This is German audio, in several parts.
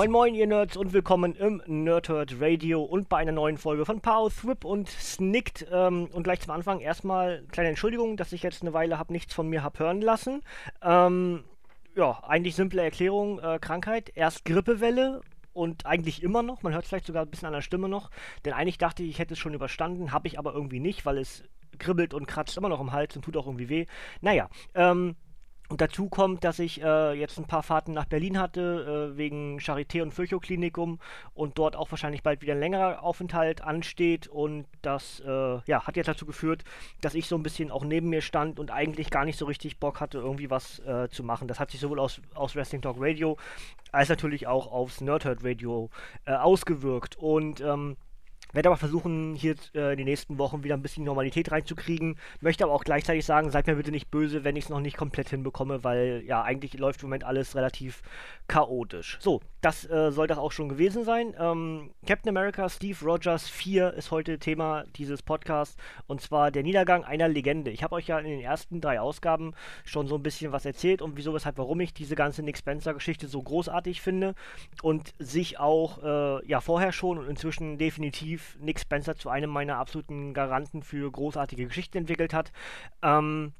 Moin Moin ihr Nerds und willkommen im Nerdhurt Radio und bei einer neuen Folge von Pow, Thrip und Snicked. Ähm, und gleich zum Anfang erstmal kleine Entschuldigung, dass ich jetzt eine Weile habe nichts von mir hab hören lassen. Ähm, ja, eigentlich simple Erklärung, äh, Krankheit, erst Grippewelle und eigentlich immer noch, man hört vielleicht sogar ein bisschen an der Stimme noch, denn eigentlich dachte ich, ich hätte es schon überstanden, habe ich aber irgendwie nicht, weil es kribbelt und kratzt immer noch im Hals und tut auch irgendwie weh. Naja, ähm, und dazu kommt, dass ich äh, jetzt ein paar Fahrten nach Berlin hatte, äh, wegen Charité und Virchow-Klinikum und dort auch wahrscheinlich bald wieder ein längerer Aufenthalt ansteht. Und das äh, ja, hat jetzt dazu geführt, dass ich so ein bisschen auch neben mir stand und eigentlich gar nicht so richtig Bock hatte, irgendwie was äh, zu machen. Das hat sich sowohl aus, aus Wrestling Talk Radio als natürlich auch aufs Nerdhurt Radio äh, ausgewirkt. Und ähm, werde aber versuchen, hier äh, in den nächsten Wochen wieder ein bisschen Normalität reinzukriegen. Möchte aber auch gleichzeitig sagen, seid mir bitte nicht böse, wenn ich es noch nicht komplett hinbekomme, weil ja, eigentlich läuft im Moment alles relativ chaotisch. So, das äh, soll das auch schon gewesen sein. Ähm, Captain America Steve Rogers 4 ist heute Thema dieses Podcasts und zwar der Niedergang einer Legende. Ich habe euch ja in den ersten drei Ausgaben schon so ein bisschen was erzählt und wieso, weshalb, warum ich diese ganze Nick Spencer-Geschichte so großartig finde und sich auch äh, ja vorher schon und inzwischen definitiv definitiv Nick Spencer zu einem meiner absoluten Garanten für großartige Geschichten entwickelt hat. Ähm,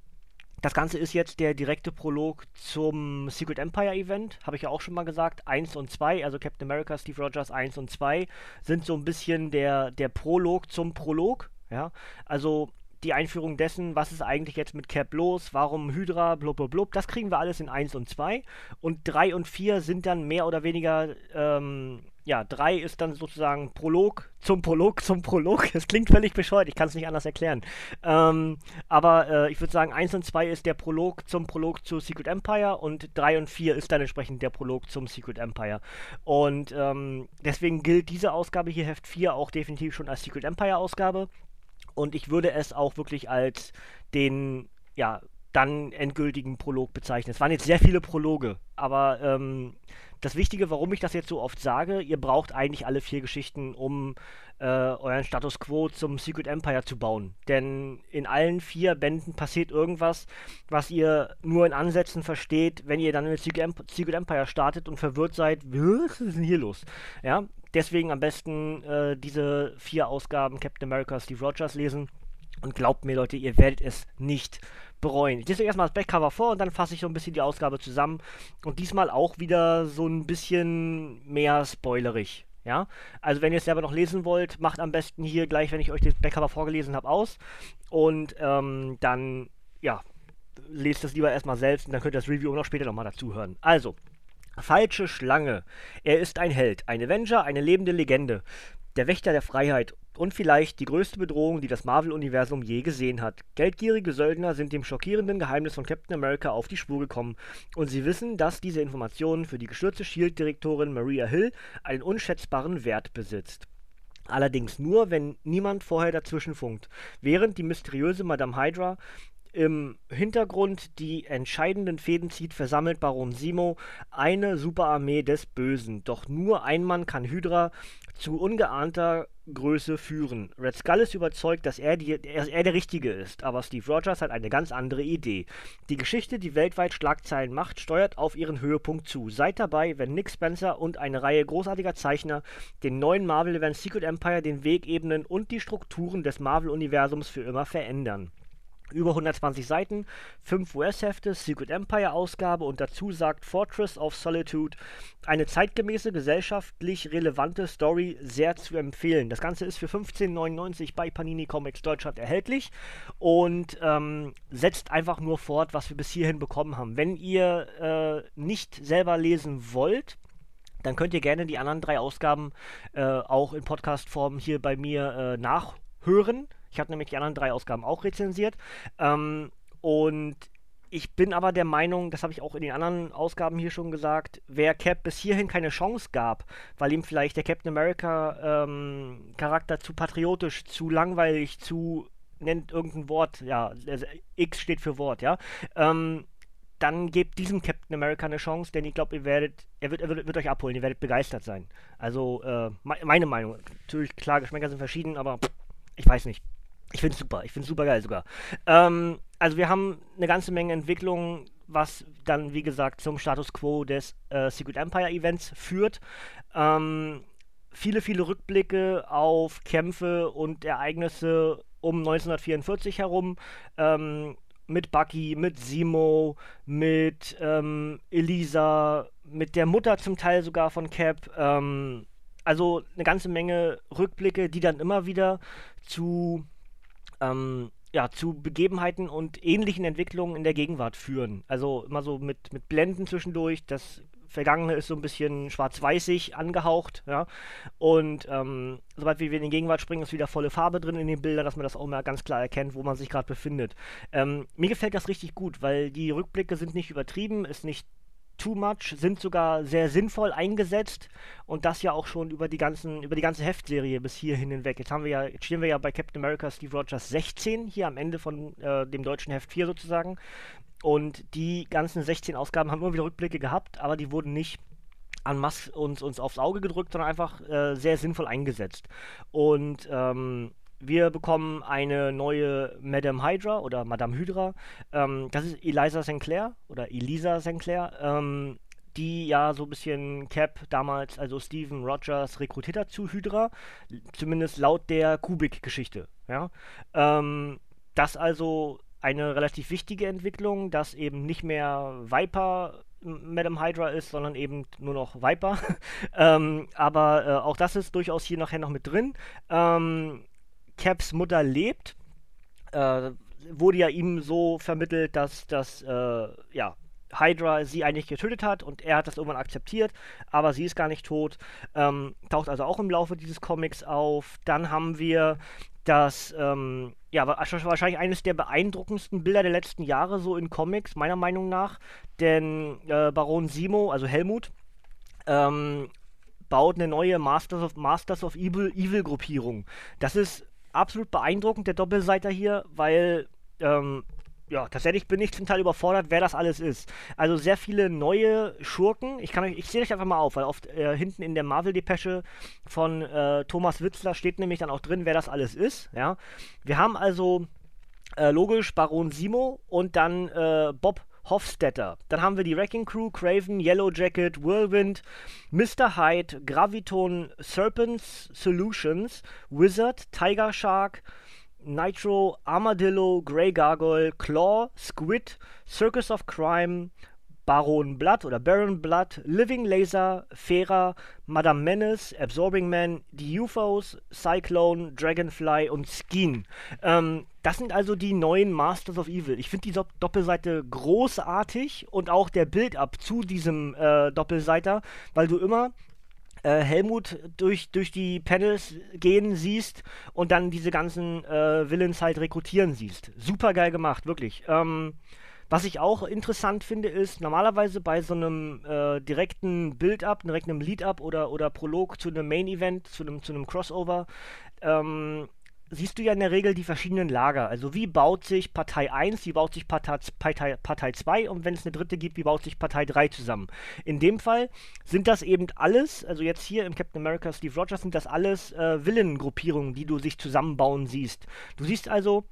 das Ganze ist jetzt der direkte Prolog zum Secret Empire Event, habe ich ja auch schon mal gesagt. 1 und 2, also Captain America, Steve Rogers 1 und 2, sind so ein bisschen der, der Prolog zum Prolog. Ja, also die Einführung dessen, was ist eigentlich jetzt mit Cap los, warum Hydra, blub, blub, blub, das kriegen wir alles in 1 und 2. Und 3 und 4 sind dann mehr oder weniger ähm, ja, 3 ist dann sozusagen Prolog zum Prolog zum Prolog. Es klingt völlig bescheuert, ich kann es nicht anders erklären. Ähm, aber äh, ich würde sagen, 1 und 2 ist der Prolog zum Prolog zu Secret Empire und 3 und 4 ist dann entsprechend der Prolog zum Secret Empire. Und ähm, deswegen gilt diese Ausgabe hier, Heft 4, auch definitiv schon als Secret Empire Ausgabe. Und ich würde es auch wirklich als den, ja, dann endgültigen Prolog bezeichnen. Es waren jetzt sehr viele Prologe, aber ähm, das Wichtige, warum ich das jetzt so oft sage, ihr braucht eigentlich alle vier Geschichten, um äh, euren Status Quo zum Secret Empire zu bauen. Denn in allen vier Bänden passiert irgendwas, was ihr nur in Ansätzen versteht, wenn ihr dann mit Secret Empire startet und verwirrt seid, was ist denn hier los? Ja, deswegen am besten äh, diese vier Ausgaben Captain America Steve Rogers lesen. Und glaubt mir, Leute, ihr werdet es nicht bereuen. Ich lese euch erstmal das Backcover vor und dann fasse ich so ein bisschen die Ausgabe zusammen. Und diesmal auch wieder so ein bisschen mehr spoilerig. Ja, also wenn ihr es selber noch lesen wollt, macht am besten hier gleich, wenn ich euch das Backcover vorgelesen habe, aus. Und ähm, dann, ja, lest das lieber erstmal selbst und dann könnt ihr das Review noch später nochmal dazu hören. Also, Falsche Schlange. Er ist ein Held, ein Avenger, eine lebende Legende. Der Wächter der Freiheit und vielleicht die größte Bedrohung, die das Marvel-Universum je gesehen hat. Geldgierige Söldner sind dem schockierenden Geheimnis von Captain America auf die Spur gekommen und sie wissen, dass diese Informationen für die gestürzte Shield-Direktorin Maria Hill einen unschätzbaren Wert besitzt. Allerdings nur, wenn niemand vorher dazwischen funkt. Während die mysteriöse Madame Hydra im Hintergrund die entscheidenden Fäden zieht, versammelt Baron Simo eine Superarmee des Bösen. Doch nur ein Mann kann Hydra zu ungeahnter Größe führen. Red Skull ist überzeugt, dass er, die, er, er der Richtige ist, aber Steve Rogers hat eine ganz andere Idee. Die Geschichte, die weltweit Schlagzeilen macht, steuert auf ihren Höhepunkt zu. Seid dabei, wenn Nick Spencer und eine Reihe großartiger Zeichner den neuen Marvel-Event Secret Empire den Weg ebnen und die Strukturen des Marvel-Universums für immer verändern über 120 Seiten, 5 US-Hefte, Secret Empire-Ausgabe und dazu sagt Fortress of Solitude eine zeitgemäße, gesellschaftlich relevante Story sehr zu empfehlen. Das Ganze ist für 15,99 bei Panini Comics Deutschland erhältlich und ähm, setzt einfach nur fort, was wir bis hierhin bekommen haben. Wenn ihr äh, nicht selber lesen wollt, dann könnt ihr gerne die anderen drei Ausgaben äh, auch in Podcast-Form hier bei mir äh, nachhören. Ich habe nämlich die anderen drei Ausgaben auch rezensiert. Ähm, und ich bin aber der Meinung, das habe ich auch in den anderen Ausgaben hier schon gesagt, wer Cap bis hierhin keine Chance gab, weil ihm vielleicht der Captain America ähm, Charakter zu patriotisch, zu langweilig, zu nennt irgendein Wort, ja, X steht für Wort, ja, ähm, dann gebt diesem Captain America eine Chance, denn ich glaube, ihr werdet, er wird, er wird, wird, euch abholen, ihr werdet begeistert sein. Also, äh, meine Meinung. Natürlich, klar, Geschmäcker sind verschieden, aber ich weiß nicht. Ich finde es super, ich finde es super geil sogar. Ähm, also wir haben eine ganze Menge Entwicklungen, was dann, wie gesagt, zum Status Quo des äh, Secret Empire Events führt. Ähm, viele, viele Rückblicke auf Kämpfe und Ereignisse um 1944 herum. Ähm, mit Bucky, mit Simo, mit ähm, Elisa, mit der Mutter zum Teil sogar von Cap. Ähm, also eine ganze Menge Rückblicke, die dann immer wieder zu, ähm, ja, zu Begebenheiten und ähnlichen Entwicklungen in der Gegenwart führen. Also immer so mit, mit Blenden zwischendurch. Das Vergangene ist so ein bisschen schwarz-weißig angehaucht, ja. Und ähm, sobald wir in die Gegenwart springen, ist wieder volle Farbe drin in den Bildern, dass man das auch mal ganz klar erkennt, wo man sich gerade befindet. Ähm, mir gefällt das richtig gut, weil die Rückblicke sind nicht übertrieben, ist nicht too much, sind sogar sehr sinnvoll eingesetzt und das ja auch schon über die ganzen, über die ganze Heftserie bis hierhin hinweg. Jetzt haben wir ja, jetzt stehen wir ja bei Captain America Steve Rogers 16 hier am Ende von äh, dem deutschen Heft 4 sozusagen. Und die ganzen 16 Ausgaben haben immer wieder Rückblicke gehabt, aber die wurden nicht an Mass uns, uns aufs Auge gedrückt, sondern einfach äh, sehr sinnvoll eingesetzt. Und ähm, wir bekommen eine neue Madame Hydra oder Madame Hydra. Ähm, das ist Eliza Sinclair oder Elisa Sinclair, ähm, die ja so ein bisschen Cap damals, also Steven Rogers, rekrutiert hat zu Hydra. Zumindest laut der Kubik-Geschichte. Ja? Ähm, das also eine relativ wichtige Entwicklung, dass eben nicht mehr Viper Madame Hydra ist, sondern eben nur noch Viper. ähm, aber äh, auch das ist durchaus hier nachher noch mit drin. Ähm, Caps Mutter lebt. Äh, wurde ja ihm so vermittelt, dass das, äh, ja, Hydra sie eigentlich getötet hat und er hat das irgendwann akzeptiert, aber sie ist gar nicht tot. Ähm, taucht also auch im Laufe dieses Comics auf. Dann haben wir das, ähm, ja, wahrscheinlich eines der beeindruckendsten Bilder der letzten Jahre so in Comics, meiner Meinung nach. Denn äh, Baron Simo, also Helmut, ähm, baut eine neue Masters of, Masters of Evil, Evil Gruppierung. Das ist absolut beeindruckend, der Doppelseiter hier, weil ähm, ja, tatsächlich bin ich zum Teil überfordert, wer das alles ist. Also sehr viele neue Schurken. Ich kann euch, ich sehe euch einfach mal auf, weil oft äh, hinten in der Marvel-Depesche von äh, Thomas Witzler steht nämlich dann auch drin, wer das alles ist. Ja, wir haben also äh, logisch Baron Simo und dann äh, Bob Hofstetter. Dann haben wir die Wrecking Crew, Craven, Yellow Jacket, Whirlwind, Mr. Hyde, Graviton, Serpents Solutions, Wizard, Tiger Shark, Nitro, Armadillo, Grey Gargoyle, Claw, Squid, Circus of Crime, Baron Blood oder Baron Blood, Living Laser, Fera, Madame Menace, Absorbing Man, die UFOs, Cyclone, Dragonfly und Skeen. Ähm, das sind also die neuen Masters of Evil. Ich finde die Doppelseite großartig und auch der Build-up zu diesem äh, Doppelseiter, weil du immer äh, Helmut durch, durch die Panels gehen siehst und dann diese ganzen äh, Villains halt rekrutieren siehst. Super geil gemacht, wirklich. Ähm, was ich auch interessant finde, ist normalerweise bei so einem äh, direkten Build-up, direkt einem Lead-up oder, oder Prolog zu einem Main-Event, zu einem, zu einem Crossover, ähm, siehst du ja in der Regel die verschiedenen Lager. Also wie baut sich Partei 1, wie baut sich Partei, Partei, Partei 2 und wenn es eine dritte gibt, wie baut sich Partei 3 zusammen. In dem Fall sind das eben alles, also jetzt hier im Captain America Steve Rogers, sind das alles äh, Villengruppierungen, die du sich zusammenbauen siehst. Du siehst also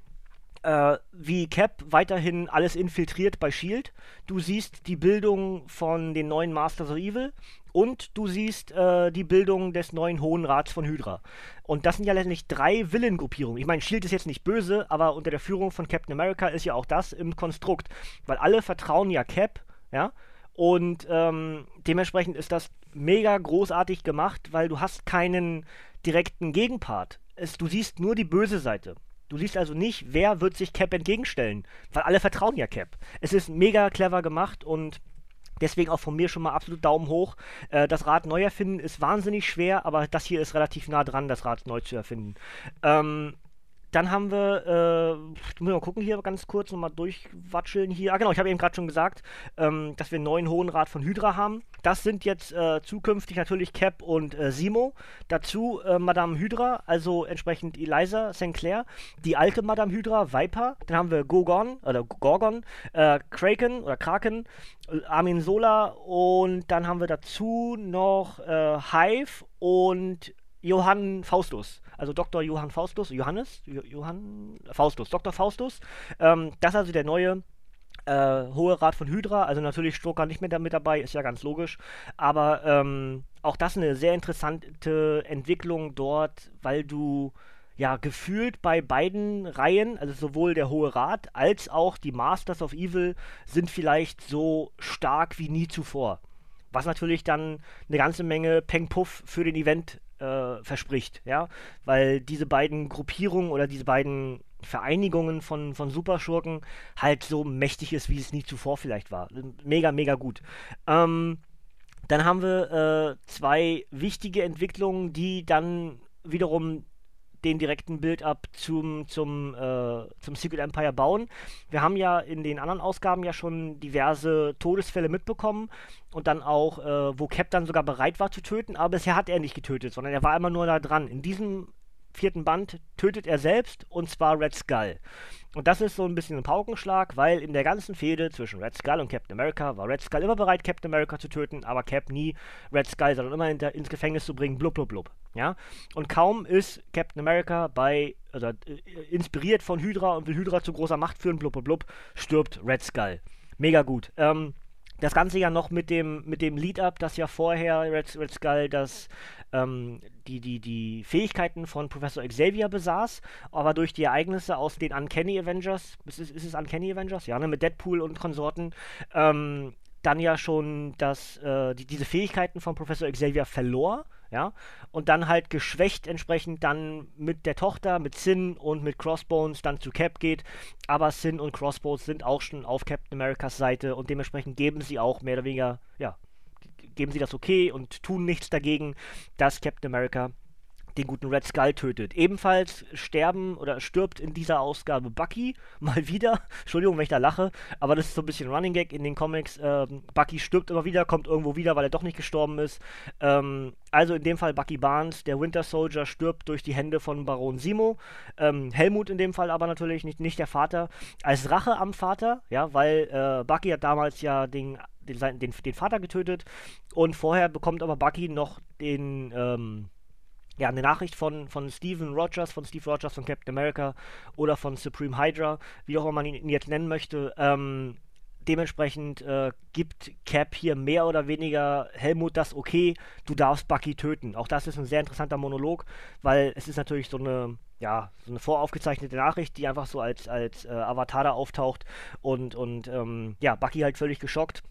äh, wie Cap weiterhin alles infiltriert bei Shield. Du siehst die Bildung von den neuen Masters of Evil und du siehst äh, die Bildung des neuen Hohen Rats von Hydra. Und das sind ja letztendlich drei Villain-Gruppierungen. Ich meine, Shield ist jetzt nicht böse, aber unter der Führung von Captain America ist ja auch das im Konstrukt. Weil alle vertrauen ja Cap, ja. Und ähm, dementsprechend ist das mega großartig gemacht, weil du hast keinen direkten Gegenpart. Es, du siehst nur die böse Seite. Du siehst also nicht, wer wird sich Cap entgegenstellen, weil alle vertrauen ja Cap. Es ist mega clever gemacht und Deswegen auch von mir schon mal absolut Daumen hoch. Äh, das Rad neu erfinden ist wahnsinnig schwer, aber das hier ist relativ nah dran, das Rad neu zu erfinden. Ähm, dann haben wir, äh, muss mal gucken hier ganz kurz nochmal durchwatscheln hier. Ah genau, ich habe eben gerade schon gesagt, ähm, dass wir einen neuen Hohen Rat von Hydra haben. Das sind jetzt äh, zukünftig natürlich Cap und äh, Simo. Dazu äh, Madame Hydra, also entsprechend Eliza Sinclair, die alte Madame Hydra, Viper. Dann haben wir Gorgon, oder Gorgon, äh, Kraken oder Kraken, äh, Armin Sola und dann haben wir dazu noch äh, Hive und Johann Faustus, also Dr. Johann Faustus, Johannes, jo Johann Faustus, Dr. Faustus. Ähm, das ist also der neue äh, Hohe Rat von Hydra, also natürlich Stroker nicht mehr damit dabei, ist ja ganz logisch. Aber ähm, auch das eine sehr interessante Entwicklung dort, weil du ja gefühlt bei beiden Reihen, also sowohl der Hohe Rat als auch die Masters of Evil, sind vielleicht so stark wie nie zuvor. Was natürlich dann eine ganze Menge Peng Puff für den Event äh, verspricht, ja, weil diese beiden Gruppierungen oder diese beiden Vereinigungen von, von Superschurken halt so mächtig ist, wie es nie zuvor vielleicht war. Mega, mega gut. Ähm, dann haben wir äh, zwei wichtige Entwicklungen, die dann wiederum den direkten Build-up zum, zum, äh, zum Secret Empire bauen. Wir haben ja in den anderen Ausgaben ja schon diverse Todesfälle mitbekommen und dann auch, äh, wo Cap dann sogar bereit war zu töten, aber bisher hat er nicht getötet, sondern er war immer nur da dran. In diesem vierten Band tötet er selbst und zwar Red Skull. Und das ist so ein bisschen ein Paukenschlag, weil in der ganzen Fehde zwischen Red Skull und Captain America war Red Skull immer bereit, Captain America zu töten, aber Cap nie Red Skull, sondern immer in der, ins Gefängnis zu bringen, blub, blub, blub. Ja? Und kaum ist Captain America bei, also, äh, inspiriert von Hydra und will Hydra zu großer Macht führen, blub, blub, blub, stirbt Red Skull. Mega gut. Ähm, das Ganze ja noch mit dem, mit dem Lead-Up, das ja vorher Red, Red Skull das, ähm, die, die, die Fähigkeiten von Professor Xavier besaß, aber durch die Ereignisse aus den Uncanny Avengers, ist es, ist es Uncanny Avengers? Ja, ne, mit Deadpool und Konsorten, ähm, dann ja schon das, äh, die, diese Fähigkeiten von Professor Xavier verlor ja, und dann halt geschwächt entsprechend dann mit der Tochter, mit Sin und mit Crossbones dann zu Cap geht, aber Sin und Crossbones sind auch schon auf Captain Americas Seite und dementsprechend geben sie auch mehr oder weniger, ja, geben sie das okay und tun nichts dagegen, dass Captain America den guten Red Skull tötet. Ebenfalls sterben oder stirbt in dieser Ausgabe Bucky mal wieder. Entschuldigung, wenn ich da lache, aber das ist so ein bisschen Running Gag in den Comics. Ähm, Bucky stirbt immer wieder, kommt irgendwo wieder, weil er doch nicht gestorben ist. Ähm, also in dem Fall Bucky Barnes, der Winter Soldier, stirbt durch die Hände von Baron Simo. Ähm, Helmut in dem Fall aber natürlich nicht, nicht der Vater. Als Rache am Vater, ja, weil äh, Bucky hat damals ja den den, den, Vater getötet und vorher bekommt aber Bucky noch den, ähm, ja, eine Nachricht von, von Steven Rogers, von Steve Rogers von Captain America oder von Supreme Hydra, wie auch immer man ihn jetzt nennen möchte. Ähm, dementsprechend äh, gibt Cap hier mehr oder weniger Helmut das okay, du darfst Bucky töten. Auch das ist ein sehr interessanter Monolog, weil es ist natürlich so eine, ja, so eine voraufgezeichnete Nachricht, die einfach so als, als äh, Avatar da auftaucht und, und ähm, ja, Bucky halt völlig geschockt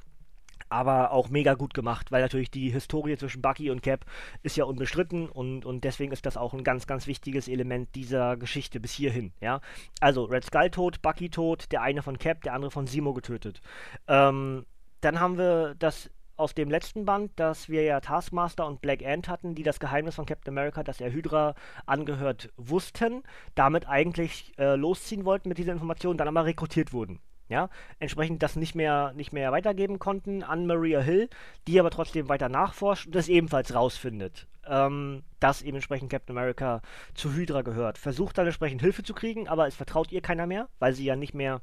aber auch mega gut gemacht, weil natürlich die Historie zwischen Bucky und Cap ist ja unbestritten und, und deswegen ist das auch ein ganz, ganz wichtiges Element dieser Geschichte bis hierhin, ja. Also Red Skull tot, Bucky tot, der eine von Cap, der andere von Simo getötet. Ähm, dann haben wir das aus dem letzten Band, dass wir ja Taskmaster und Black Ant hatten, die das Geheimnis von Captain America, dass er Hydra angehört, wussten, damit eigentlich äh, losziehen wollten mit dieser Information, dann aber rekrutiert wurden ja, entsprechend das nicht mehr, nicht mehr weitergeben konnten an Maria Hill, die aber trotzdem weiter nachforscht und das ebenfalls rausfindet, ähm, dass eben entsprechend Captain America zu Hydra gehört. Versucht dann entsprechend Hilfe zu kriegen, aber es vertraut ihr keiner mehr, weil sie ja nicht mehr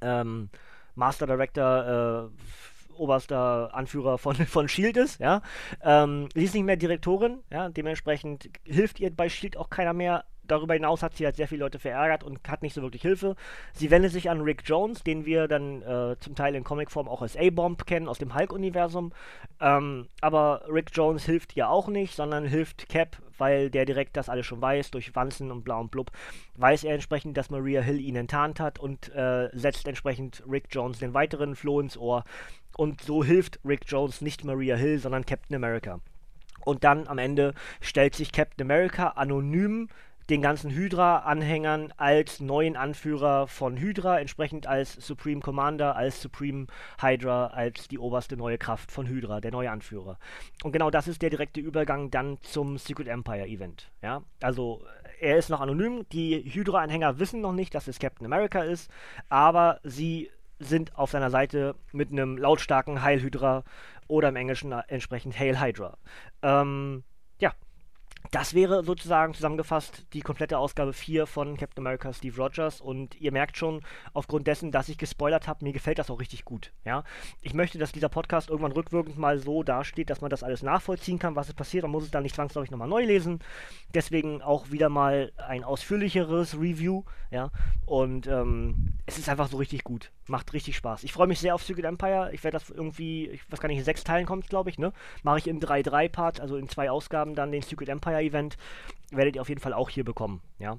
ähm, Master Director, äh, oberster Anführer von, von Shield ist, ja. Ähm, sie ist nicht mehr Direktorin, ja, dementsprechend hilft ihr bei Shield auch keiner mehr, darüber hinaus hat sie halt sehr viele Leute verärgert und hat nicht so wirklich Hilfe. Sie wendet sich an Rick Jones, den wir dann äh, zum Teil in Comicform auch als A-Bomb kennen aus dem Hulk-Universum. Ähm, aber Rick Jones hilft ihr auch nicht, sondern hilft Cap, weil der direkt das alles schon weiß, durch Wanzen und Blau und Blub, weiß er entsprechend, dass Maria Hill ihn enttarnt hat und äh, setzt entsprechend Rick Jones den weiteren Floh ins Ohr. Und so hilft Rick Jones nicht Maria Hill, sondern Captain America. Und dann am Ende stellt sich Captain America anonym den ganzen Hydra-Anhängern als neuen Anführer von Hydra, entsprechend als Supreme Commander, als Supreme Hydra, als die oberste neue Kraft von Hydra, der neue Anführer. Und genau das ist der direkte Übergang dann zum Secret Empire Event. Ja, also er ist noch anonym, die Hydra-Anhänger wissen noch nicht, dass es Captain America ist, aber sie sind auf seiner Seite mit einem lautstarken Heil Hydra oder im Englischen entsprechend Hail Hydra. Ähm, das wäre sozusagen zusammengefasst die komplette Ausgabe 4 von Captain America Steve Rogers und ihr merkt schon, aufgrund dessen, dass ich gespoilert habe, mir gefällt das auch richtig gut. Ja? Ich möchte, dass dieser Podcast irgendwann rückwirkend mal so dasteht, dass man das alles nachvollziehen kann, was es passiert. Man muss es dann nicht zwangsläufig nochmal neu lesen. Deswegen auch wieder mal ein ausführlicheres Review. Ja? Und ähm, es ist einfach so richtig gut. Macht richtig Spaß. Ich freue mich sehr auf Secret Empire. Ich werde das irgendwie, ich weiß gar nicht, in sechs Teilen kommt glaube ich, ne? Mache ich in 3-3-Part, also in zwei Ausgaben dann den Secret Empire Event. Werdet ihr auf jeden Fall auch hier bekommen, ja.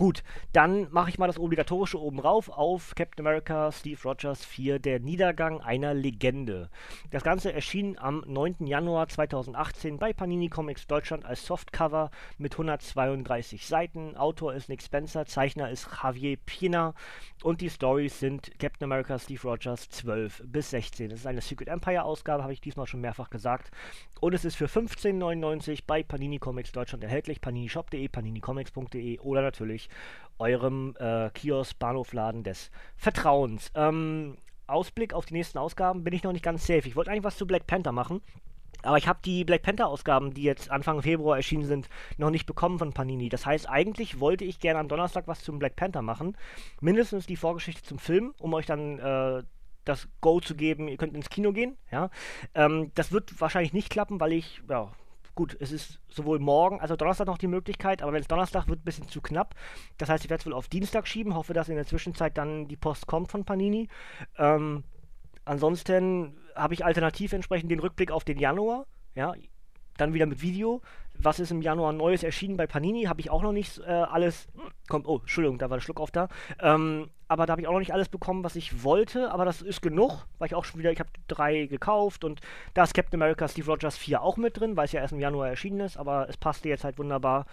Gut, dann mache ich mal das Obligatorische oben rauf auf Captain America Steve Rogers 4, der Niedergang einer Legende. Das Ganze erschien am 9. Januar 2018 bei Panini Comics Deutschland als Softcover mit 132 Seiten. Autor ist Nick Spencer, Zeichner ist Javier Pina und die Stories sind Captain America Steve Rogers 12 bis 16. Das ist eine Secret Empire Ausgabe, habe ich diesmal schon mehrfach gesagt. Und es ist für 15,99 bei Panini Comics Deutschland erhältlich. paninishop.de, paninicomics.de oder natürlich eurem äh, Kiosk-Bahnhofladen des Vertrauens. Ähm, Ausblick auf die nächsten Ausgaben bin ich noch nicht ganz safe. Ich wollte eigentlich was zu Black Panther machen. Aber ich habe die Black Panther-Ausgaben, die jetzt Anfang Februar erschienen sind, noch nicht bekommen von Panini. Das heißt, eigentlich wollte ich gerne am Donnerstag was zum Black Panther machen. Mindestens die Vorgeschichte zum Film, um euch dann äh, das Go zu geben, ihr könnt ins Kino gehen. Ja? Ähm, das wird wahrscheinlich nicht klappen, weil ich ja, Gut, es ist sowohl morgen als auch Donnerstag noch die Möglichkeit, aber wenn es Donnerstag wird, ein bisschen zu knapp. Das heißt, ich werde es wohl auf Dienstag schieben. Hoffe, dass in der Zwischenzeit dann die Post kommt von Panini. Ähm, ansonsten habe ich alternativ entsprechend den Rückblick auf den Januar. Ja, dann wieder mit Video. Was ist im Januar Neues erschienen bei Panini? Habe ich auch noch nicht äh, alles. Kommt, oh, Entschuldigung, da war der Schluck auf da. Ähm, aber da habe ich auch noch nicht alles bekommen, was ich wollte. Aber das ist genug, weil ich auch schon wieder, ich habe drei gekauft und da ist Captain America Steve Rogers 4 auch mit drin, weil es ja erst im Januar erschienen ist. Aber es passte jetzt halt wunderbar.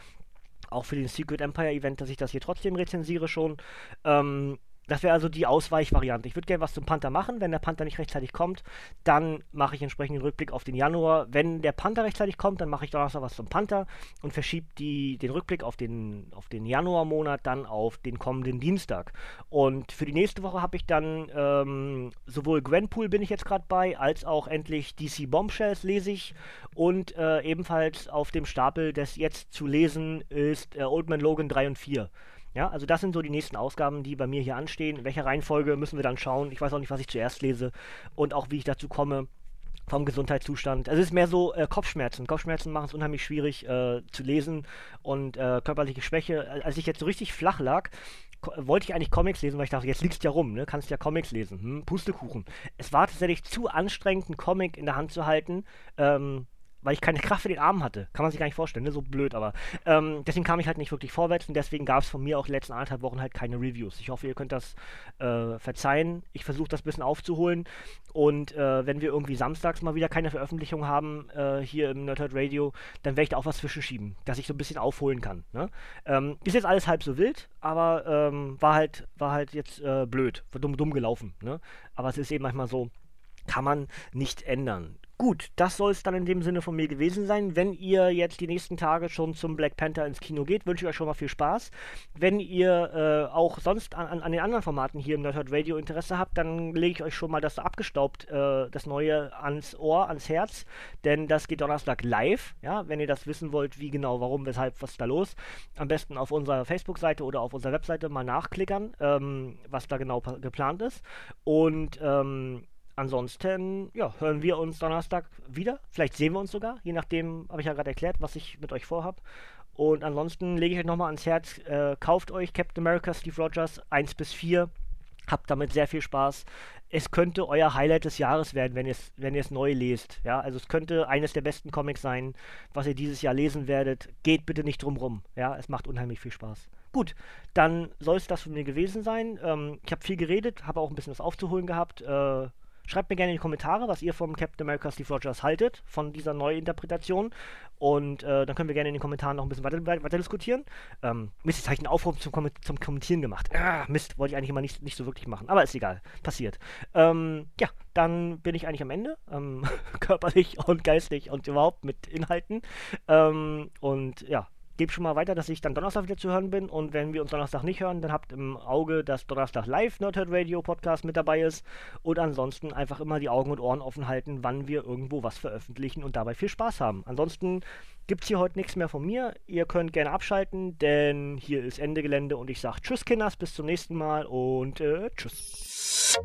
Auch für den Secret Empire Event, dass ich das hier trotzdem rezensiere schon. Ähm, das wäre also die Ausweichvariante. Ich würde gerne was zum Panther machen. Wenn der Panther nicht rechtzeitig kommt, dann mache ich entsprechend den Rückblick auf den Januar. Wenn der Panther rechtzeitig kommt, dann mache ich Donnerstag was zum Panther und verschiebe den Rückblick auf den, auf den Januarmonat dann auf den kommenden Dienstag. Und für die nächste Woche habe ich dann ähm, sowohl Gwenpool bin ich jetzt gerade bei, als auch endlich DC Bombshells lese ich. Und äh, ebenfalls auf dem Stapel des jetzt zu lesen ist äh, Old Man Logan 3 und 4. Ja, also das sind so die nächsten Ausgaben, die bei mir hier anstehen. In welcher Reihenfolge müssen wir dann schauen. Ich weiß auch nicht, was ich zuerst lese und auch wie ich dazu komme vom Gesundheitszustand. Also es ist mehr so äh, Kopfschmerzen. Kopfschmerzen machen es unheimlich schwierig äh, zu lesen und äh, körperliche Schwäche. Als ich jetzt so richtig flach lag, wollte ich eigentlich Comics lesen, weil ich dachte, jetzt liegst du ja rum, ne? kannst ja Comics lesen. Hm? Pustekuchen. Es war tatsächlich zu anstrengend, einen Comic in der Hand zu halten. Ähm, weil ich keine Kraft für den Arm hatte. Kann man sich gar nicht vorstellen, ne? so blöd, aber ähm, deswegen kam ich halt nicht wirklich vorwärts und deswegen gab es von mir auch die letzten anderthalb Wochen halt keine Reviews. Ich hoffe, ihr könnt das äh, verzeihen. Ich versuche das ein bisschen aufzuholen und äh, wenn wir irgendwie samstags mal wieder keine Veröffentlichung haben äh, hier im Nerdhurt Radio, dann werde ich da auch was zwischenschieben, dass ich so ein bisschen aufholen kann. Ne? Ähm, ist jetzt alles halb so wild, aber ähm, war halt war halt jetzt äh, blöd, war dumm dumm gelaufen. Ne? Aber es ist eben manchmal so, kann man nicht ändern. Gut, das soll es dann in dem Sinne von mir gewesen sein. Wenn ihr jetzt die nächsten Tage schon zum Black Panther ins Kino geht, wünsche ich euch schon mal viel Spaß. Wenn ihr äh, auch sonst an, an, den anderen Formaten hier im Nerdhurt Radio Interesse habt, dann lege ich euch schon mal das abgestaubt, äh, das neue ans Ohr, ans Herz, denn das geht Donnerstag live. Ja, wenn ihr das wissen wollt, wie genau, warum, weshalb, was ist da los, am besten auf unserer Facebook-Seite oder auf unserer Webseite mal nachklickern, ähm, was da genau geplant ist. Und ähm, ansonsten, ja, hören wir uns Donnerstag wieder. Vielleicht sehen wir uns sogar, je nachdem, habe ich ja gerade erklärt, was ich mit euch vorhabe. Und ansonsten lege ich euch nochmal ans Herz, äh, kauft euch Captain America Steve Rogers 1 bis 4. Habt damit sehr viel Spaß. Es könnte euer Highlight des Jahres werden, wenn ihr es wenn neu lest. Ja, also es könnte eines der besten Comics sein, was ihr dieses Jahr lesen werdet. Geht bitte nicht drum rum. Ja, es macht unheimlich viel Spaß. Gut, dann soll es das von mir gewesen sein. Ähm, ich habe viel geredet, habe auch ein bisschen was aufzuholen gehabt. Äh, Schreibt mir gerne in die Kommentare, was ihr vom Captain America Steve Rogers haltet, von dieser Neuinterpretation. Und äh, dann können wir gerne in den Kommentaren noch ein bisschen weiter, weiter diskutieren. Ähm, Mist, jetzt habe ich einen Aufruf zum, zum Kommentieren gemacht. Ah, Mist, wollte ich eigentlich immer nicht, nicht so wirklich machen. Aber ist egal, passiert. Ähm, ja, dann bin ich eigentlich am Ende. Ähm, körperlich und geistig und überhaupt mit Inhalten. Ähm, und ja, gebe schon mal weiter, dass ich dann Donnerstag wieder zu hören bin. Und wenn wir uns Donnerstag nicht hören, dann habt im Auge, dass Donnerstag live Nerdhead Radio Podcast mit dabei ist. Und ansonsten einfach immer die Augen und Ohren offen halten, wann wir irgendwo was veröffentlichen und dabei viel Spaß haben. Ansonsten gibt es hier heute nichts mehr von mir. Ihr könnt gerne abschalten, denn hier ist Ende Gelände und ich sage Tschüss, Kinders, bis zum nächsten Mal und äh, Tschüss.